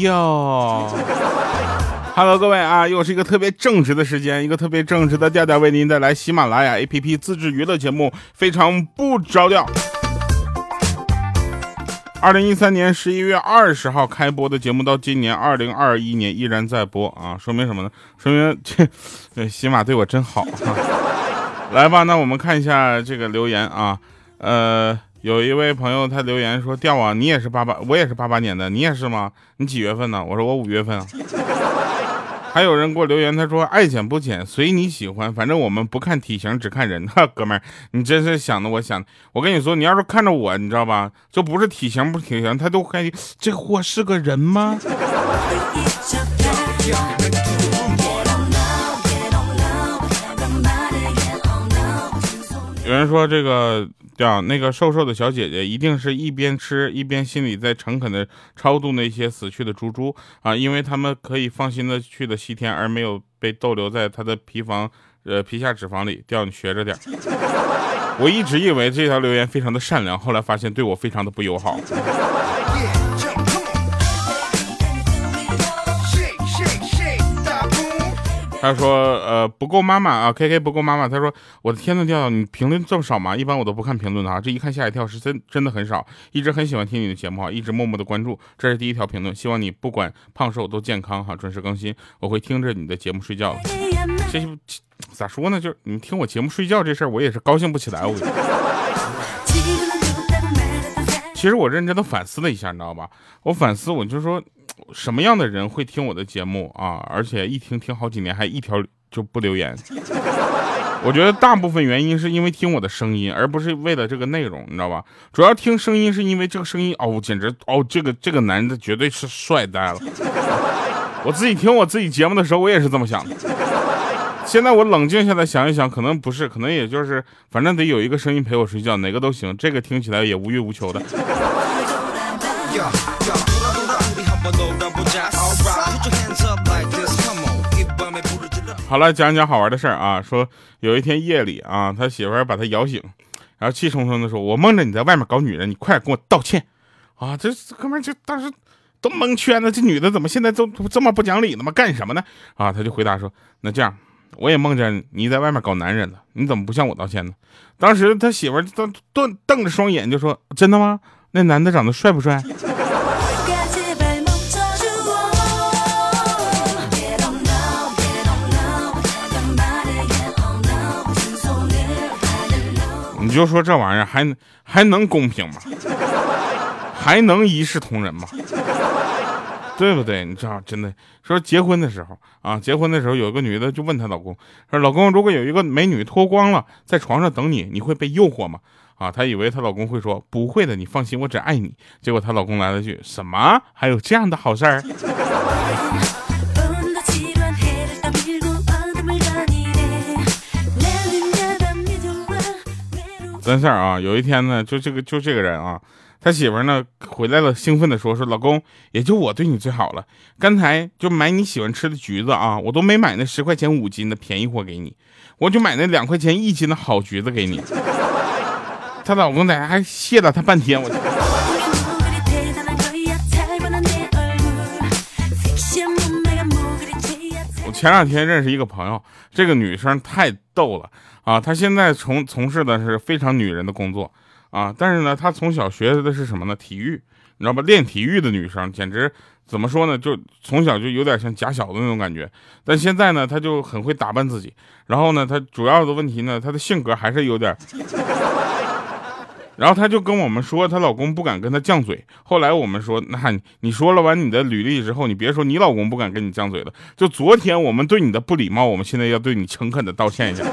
哟。Hello，各位啊，又是一个特别正直的时间，一个特别正直的调调为您带来喜马拉雅 APP 自制娱乐节目，非常不着调。二零一三年十一月二十号开播的节目，到今年二零二一年依然在播啊，说明什么呢？说明这这喜马对我真好。来吧，那我们看一下这个留言啊，呃，有一位朋友他留言说：“调啊，你也是八八，我也是八八年的，你也是吗？你几月份呢？”我说：“我五月份啊。”还有人给我留言，他说爱剪不剪随你喜欢，反正我们不看体型，只看人。哈，哥们儿，你真是想的，我想，我跟你说，你要是看着我，你知道吧，就不是体型不体型，他都感觉这货是个人吗？有人说这个。样，那个瘦瘦的小姐姐一定是一边吃一边心里在诚恳的超度那些死去的猪猪啊，因为他们可以放心的去的西天，而没有被逗留在他的皮房呃皮下脂肪里。调你学着点。我一直以为这条留言非常的善良，后来发现对我非常的不友好。他说：“呃，不够妈妈啊，K K 不够妈妈。”他说：“我的天呐，调调，你评论这么少吗？一般我都不看评论的啊，这一看吓一跳，是真真的很少。一直很喜欢听你的节目啊，一直默默的关注。这是第一条评论，希望你不管胖瘦都健康哈，准时更新。我会听着你的节目睡觉。这 咋说呢？就是你听我节目睡觉这事儿，我也是高兴不起来。我其实我认真的反思了一下，你知道吧？我反思，我就说。”什么样的人会听我的节目啊？而且一听听好几年，还一条就不留言。我觉得大部分原因是因为听我的声音，而不是为了这个内容，你知道吧？主要听声音是因为这个声音哦，简直哦，这个这个男的绝对是帅呆了。我自己听我自己节目的时候，我也是这么想的。现在我冷静下来想一想，可能不是，可能也就是，反正得有一个声音陪我睡觉，哪个都行。这个听起来也无欲无求的。好了，讲讲好玩的事儿啊。说有一天夜里啊，他媳妇把他摇醒，然后气冲冲的说：“我梦着你在外面搞女人，你快点给我道歉啊！”这哥们儿就当时都蒙圈了，这女的怎么现在都这么不讲理呢吗？干什么呢？啊，他就回答说：“那这样，我也梦见你在外面搞男人了，你怎么不向我道歉呢？”当时他媳妇儿都瞪瞪着双眼就说：“真的吗？那男的长得帅不帅？”你就说这玩意儿还还能公平吗？还能一视同仁吗？对不对？你知道，真的说结婚的时候啊，结婚的时候有一个女的就问她老公说：“老公，如果有一个美女脱光了在床上等你，你会被诱惑吗？”啊，她以为她老公会说：“不会的，你放心，我只爱你。”结果她老公来了句：“什么？还有这样的好事儿？”真事儿啊！有一天呢，就这个就这个人啊，他媳妇呢回来了，兴奋的说：“说老公，也就我对你最好了。刚才就买你喜欢吃的橘子啊，我都没买那十块钱五斤的便宜货给你，我就买那两块钱一斤的好橘子给你。”她老公在还谢了她半天，我。我前两天认识一个朋友，这个女生太逗了。啊，他现在从从事的是非常女人的工作啊，但是呢，他从小学的是什么呢？体育，你知道吧？练体育的女生简直怎么说呢？就从小就有点像假小子那种感觉。但现在呢，他就很会打扮自己。然后呢，他主要的问题呢，他的性格还是有点。然后她就跟我们说，她老公不敢跟她犟嘴。后来我们说，那你说了完你的履历之后，你别说你老公不敢跟你犟嘴了。就昨天我们对你的不礼貌，我们现在要对你诚恳的道歉一下。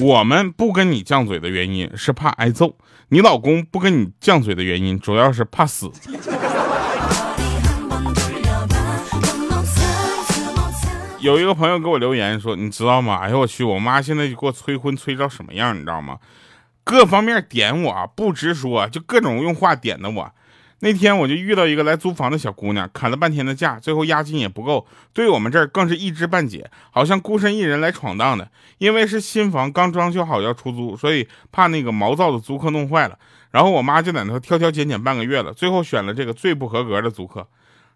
我们不跟你犟嘴的原因是怕挨揍，你老公不跟你犟嘴的原因主要是怕死。有一个朋友给我留言说：“你知道吗？哎呦我去，我妈现在就给我催婚催到什么样，你知道吗？各方面点我不直说，就各种用话点的我。那天我就遇到一个来租房的小姑娘，砍了半天的价，最后押金也不够，对我们这儿更是一知半解，好像孤身一人来闯荡的。因为是新房刚装修好要出租，所以怕那个毛躁的租客弄坏了。然后我妈就在那挑挑拣拣半个月了，最后选了这个最不合格的租客。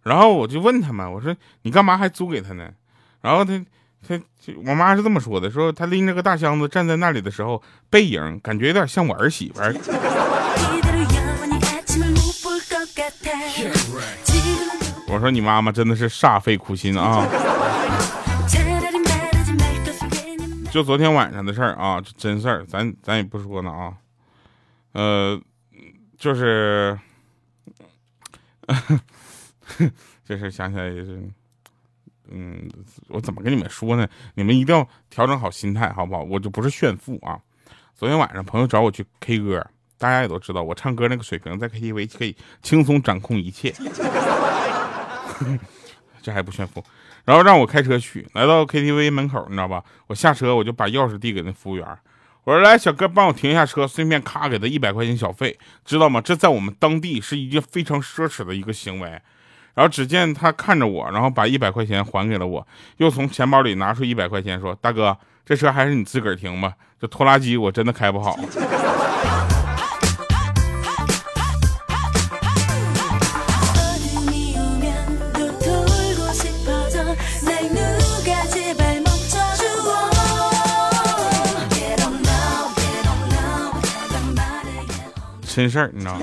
然后我就问他们，我说你干嘛还租给他呢？然后他他我妈是这么说的，说他拎着个大箱子站在那里的时候，背影感觉有点像我儿媳妇儿。我说你妈妈真的是煞费苦心啊！就昨天晚上的事儿啊，真事儿，咱咱也不说呢啊。呃，就是，就是想起来也是，嗯，我怎么跟你们说呢？你们一定要调整好心态，好不好？我就不是炫富啊。昨天晚上朋友找我去 K 歌，大家也都知道，我唱歌那个水平，在 KTV 可以轻松掌控一切。这还不炫富？然后让我开车去，来到 KTV 门口，你知道吧？我下车，我就把钥匙递给那服务员。我说来，小哥，帮我停一下车，顺便咔给他一百块钱小费，知道吗？这在我们当地是一件非常奢侈的一个行为。然后只见他看着我，然后把一百块钱还给了我，又从钱包里拿出一百块钱，说：“大哥，这车还是你自个儿停吧，这拖拉机我真的开不好。”真事儿，你知道吗？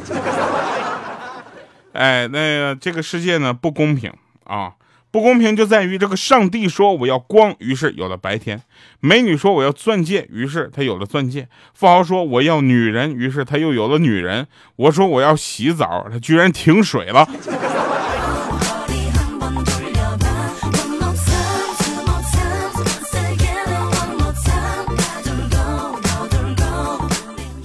哎，那个这个世界呢不公平啊，不公平就在于这个上帝说我要光，于是有了白天；美女说我要钻戒，于是她有了钻戒；富豪说我要女人，于是他又有了女人；我说我要洗澡，他居然停水了。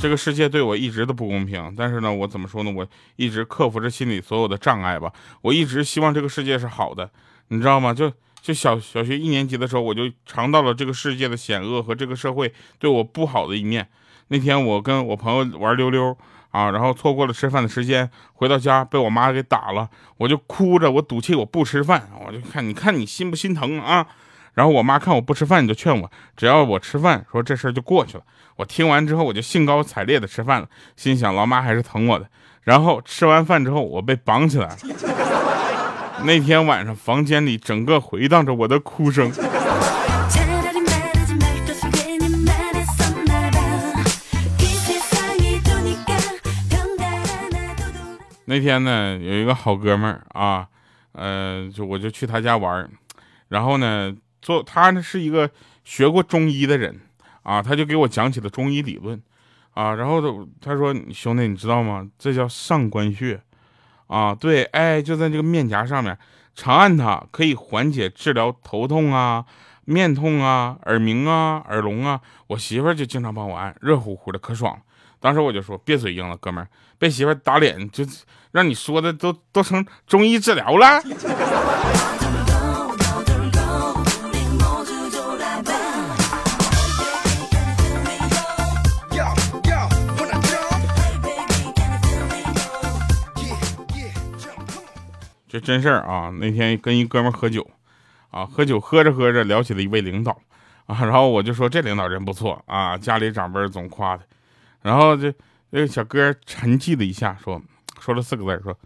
这个世界对我一直都不公平，但是呢，我怎么说呢？我一直克服着心里所有的障碍吧。我一直希望这个世界是好的，你知道吗？就就小小学一年级的时候，我就尝到了这个世界的险恶和这个社会对我不好的一面。那天我跟我朋友玩溜溜啊，然后错过了吃饭的时间，回到家被我妈给打了，我就哭着，我赌气我不吃饭，我就看你看你心不心疼啊？然后我妈看我不吃饭，就劝我，只要我吃饭，说这事儿就过去了。我听完之后，我就兴高采烈的吃饭了，心想老妈还是疼我的。然后吃完饭之后，我被绑起来了。那天晚上，房间里整个回荡着我的哭声。那天呢，有一个好哥们儿啊，呃，就我就去他家玩然后呢，做他呢是一个学过中医的人。啊，他就给我讲起了中医理论，啊，然后他说兄弟，你知道吗？这叫上关穴，啊，对，哎，就在这个面颊上面，长按它可以缓解治疗头痛啊、面痛啊、耳鸣啊、耳聋啊。我媳妇儿就经常帮我按，热乎乎的，可爽了。当时我就说，别嘴硬了，哥们儿，被媳妇打脸，就让你说的都都成中医治疗了。这真事儿啊！那天跟一哥们喝酒，啊，喝酒喝着喝着聊起了一位领导，啊，然后我就说这领导人不错啊，家里长辈总夸他，然后这那个小哥沉寂了一下，说说了四个字，说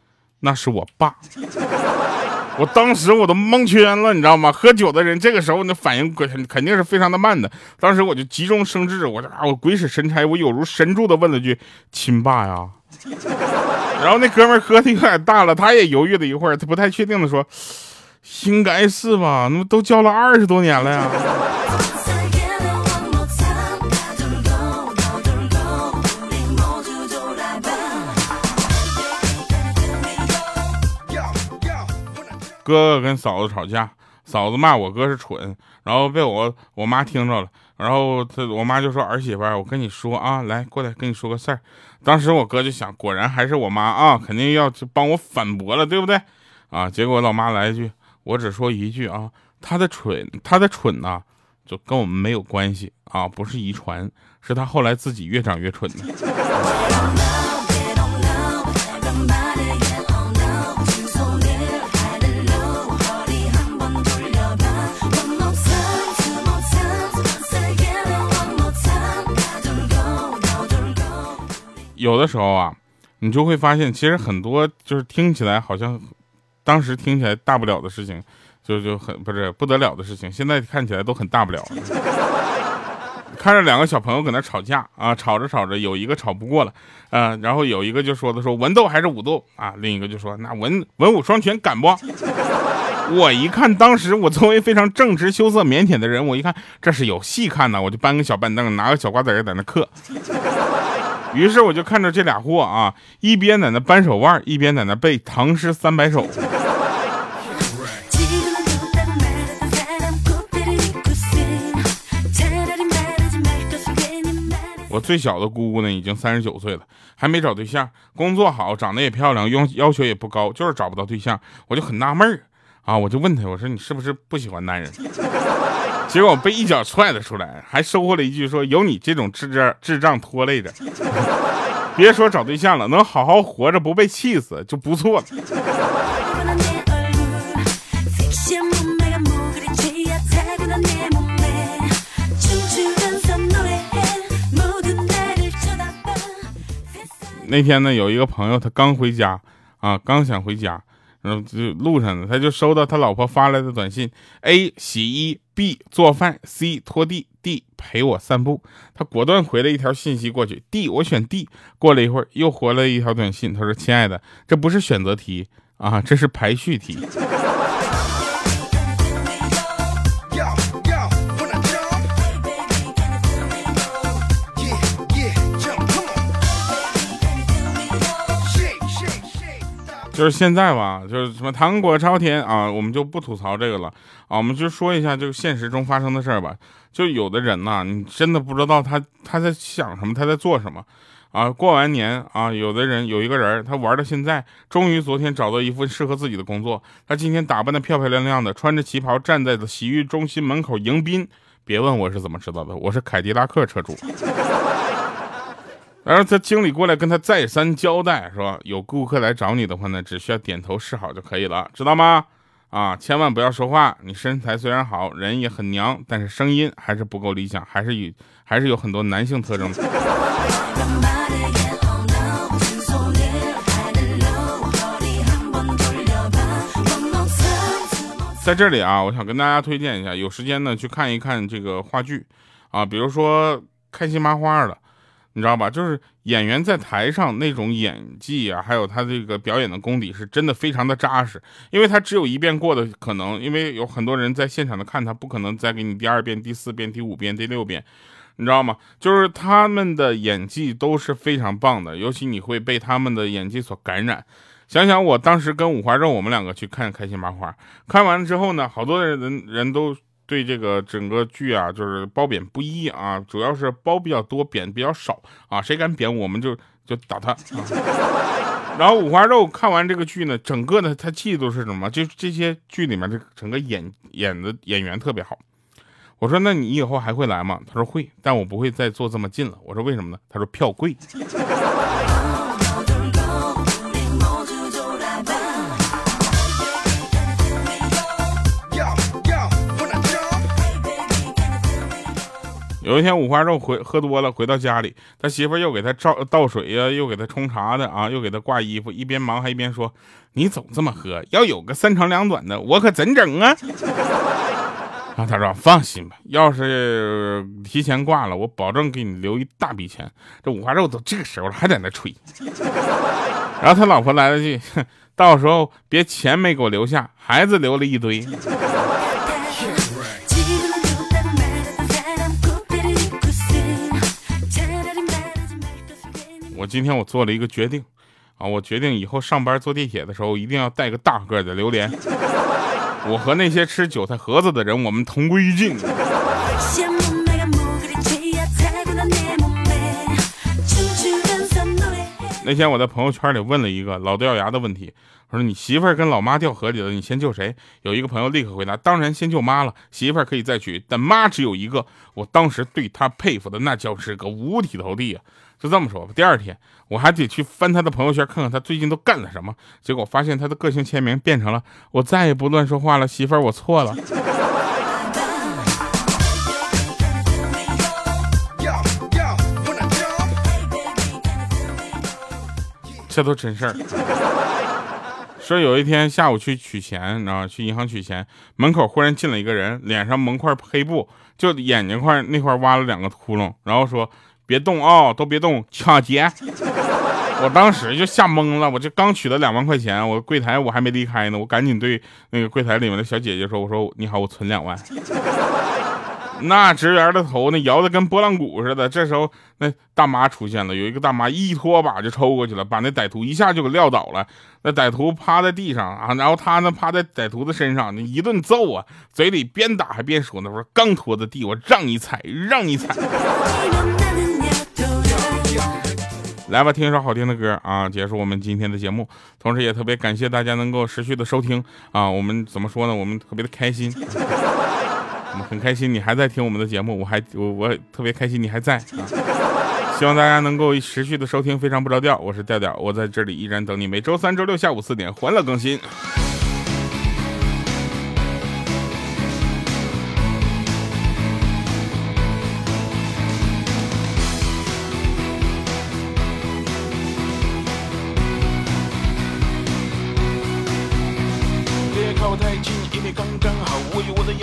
那是我爸。我当时我都蒙圈了，你知道吗？喝酒的人这个时候那反应肯肯定是非常的慢的。当时我就急中生智，我啊，我鬼使神差，我有如神助的问了句：“亲爸呀。”然后那哥们喝的有点大了，他也犹豫了一会儿，他不太确定的说：“应该是吧？那么都交了二十多年了呀。”哥哥跟嫂子吵架，嫂子骂我哥是蠢，然后被我我妈听着了。然后他我妈就说儿媳妇，我跟你说啊，来过来跟你说个事儿。当时我哥就想，果然还是我妈啊，肯定要帮我反驳了，对不对？啊，结果老妈来一句，我只说一句啊，他的蠢，他的蠢呐，就跟我们没有关系啊，不是遗传，是他后来自己越长越蠢的。有的时候啊，你就会发现，其实很多就是听起来好像，当时听起来大不了的事情，就就很不是不得了的事情，现在看起来都很大不了。看着两个小朋友搁那吵架啊，吵着吵着，有一个吵不过了，嗯，然后有一个就说的说文斗还是武斗啊，另一个就说那文文武双全敢不？我一看，当时我作为非常正直、羞涩、腼腆的人，我一看这是有戏看呢，我就搬个小板凳，拿个小瓜子在那嗑。于是我就看着这俩货啊，一边在那扳手腕，一边在那背唐诗三百首。我最小的姑姑呢，已经三十九岁了，还没找对象，工作好，长得也漂亮，要要求也不高，就是找不到对象，我就很纳闷儿啊，我就问她，我说你是不是不喜欢男人？结果被一脚踹了出来，还收获了一句说有你这种智障智障拖累着，别说找对象了，能好好活着不被气死就不错了。那天呢，有一个朋友，他刚回家，啊，刚想回家，然后就路上呢，他就收到他老婆发来的短信：A 洗衣，B 做饭，C 拖地，D 陪我散步。他果断回了一条信息过去：D，我选 D。过了一会儿，又回了一条短信，他说：“亲爱的，这不是选择题啊，这是排序题。”就是现在吧，就是什么糖果朝天啊，我们就不吐槽这个了啊，我们就说一下这个现实中发生的事儿吧。就有的人呐，你真的不知道他他在想什么，他在做什么啊。过完年啊，有的人有一个人，他玩到现在，终于昨天找到一份适合自己的工作。他今天打扮的漂漂亮亮的，穿着旗袍站在的洗浴中心门口迎宾。别问我是怎么知道的，我是凯迪拉克车主。然后他经理过来跟他再三交代，说有顾客来找你的话呢，只需要点头示好就可以了，知道吗？啊，千万不要说话。你身材虽然好，人也很娘，但是声音还是不够理想，还是有还是有很多男性特征。在这里啊，我想跟大家推荐一下，有时间呢去看一看这个话剧，啊，比如说开心麻花的。你知道吧？就是演员在台上那种演技啊，还有他这个表演的功底，是真的非常的扎实。因为他只有一遍过的可能，因为有很多人在现场的看他，不可能再给你第二遍、第四遍、第五遍、第六遍，你知道吗？就是他们的演技都是非常棒的，尤其你会被他们的演技所感染。想想我当时跟五花肉，我们两个去看《开心麻花》，看完之后呢，好多人人都。对这个整个剧啊，就是褒贬不一啊，主要是褒比较多，贬比较少啊。谁敢贬，我们就就打他。然后五花肉看完这个剧呢，整个的他气度是什么？就这些剧里面的整个演演的演员特别好。我说那你以后还会来吗？他说会，但我不会再坐这么近了。我说为什么呢？他说票贵。有一天五花肉回喝多了，回到家里，他媳妇又给他照倒水呀，又给他冲茶的啊，又给他挂衣服，一边忙还一边说：“你总这么喝，要有个三长两短的，我可怎整啊？” 然后他说：“放心吧，要是提前挂了，我保证给你留一大笔钱。”这五花肉都这个时候了，还在那吹。然后他老婆来了句：“到时候别钱没给我留下，孩子留了一堆。”我今天我做了一个决定，啊，我决定以后上班坐地铁的时候一定要带个大个的榴莲。我和那些吃韭菜盒子的人，我们同归于尽。那天我在朋友圈里问了一个老掉牙的问题，我说你媳妇儿跟老妈掉河里了，你先救谁？有一个朋友立刻回答，当然先救妈了，媳妇儿可以再娶，但妈只有一个。我当时对他佩服的那叫是个五体投地啊。就这么说吧，第二天我还得去翻他的朋友圈，看看他最近都干了什么。结果发现他的个性签名变成了“我再也不乱说话了，媳妇儿，我错了。”这都真事儿。说有一天下午去取钱，你知道吗？去银行取钱，门口忽然进了一个人，脸上蒙块黑布，就眼睛块那块挖了两个窟窿，然后说：“别动啊，都别动，抢劫！”我当时就吓懵了，我这刚取了两万块钱，我柜台我还没离开呢，我赶紧对那个柜台里面的小姐姐说：“我说你好，我存两万。”那职员的头那摇的跟拨浪鼓似的。这时候那大妈出现了，有一个大妈一拖把就抽过去了，把那歹徒一下就给撂倒了。那歹徒趴在地上啊，然后他呢趴在歹徒的身上，那一顿揍啊，嘴里边打还边说呢，说刚拖的地，我让你踩，让你踩。来吧，听一首好听的歌啊，结束我们今天的节目。同时也特别感谢大家能够持续的收听啊，我们怎么说呢？我们特别的开心。我们很开心，你还在听我们的节目，我还我我特别开心，你还在啊！希望大家能够持续的收听，非常不着调，我是调调，我在这里依然等你，每周三、周六下午四点欢乐更新。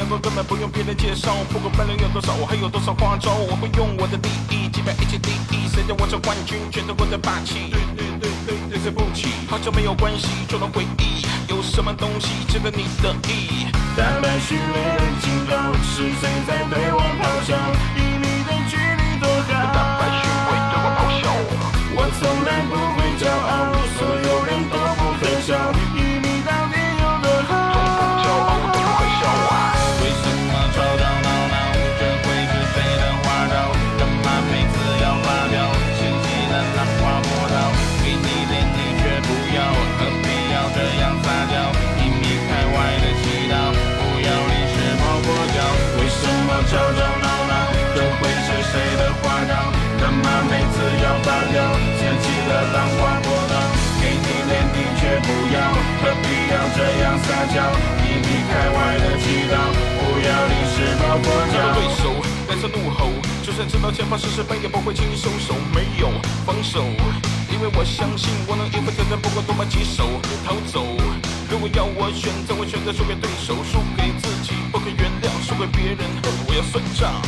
我根本不用别人介绍，不管分量有多少，我还有多少花招，我会用我的利益击败一切敌意。谁叫我是冠军，全都我的霸气。对对对对对，对不起，好久没有关系，就能回忆，有什么东西值得你的意？坦白虚伪的警告，是谁在对我咆哮？样撒娇，以你开外的祈祷，不要临时抱佛脚。对手带着怒吼，就算知道前方是失败，也不会轻易收手。没有防守，因为我相信我能应付挑战，不管多么棘手。逃走，如果要我选择，我选择输给对手，输给自己，不可原谅，输给别人，我要算账。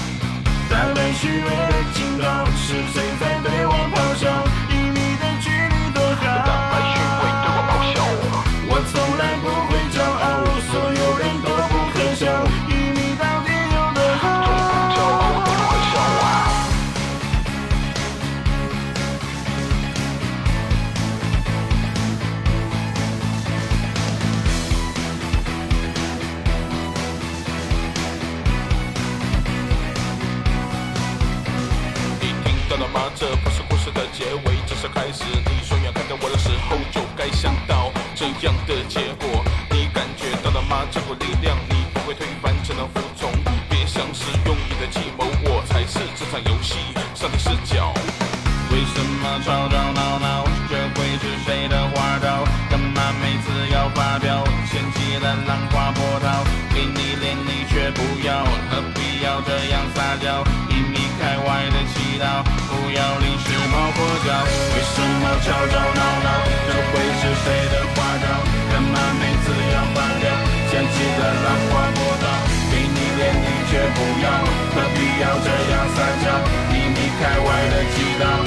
在被虚伪的警告，是谁在对我咆哮？听到了吗？这不是故事的结尾，只是开始。你说要看到我的时候，就该想到。这样的结果，你感觉到了吗？这股力量，你不会推翻，只能服从。别想使用你的计谋，我才是这场游戏上帝视角。为什么吵吵闹闹？这会是谁的花招？干嘛每次要发飙？掀起了浪花波涛，给你脸你却不要，何必要这样撒娇？道，不要临时抱佛脚。为什么吵吵闹闹？这会是谁的花招？干嘛每次要发飙？掀起的浪花波涛，给你脸你却不要，何必要这样撒娇？你离开外的祈祷。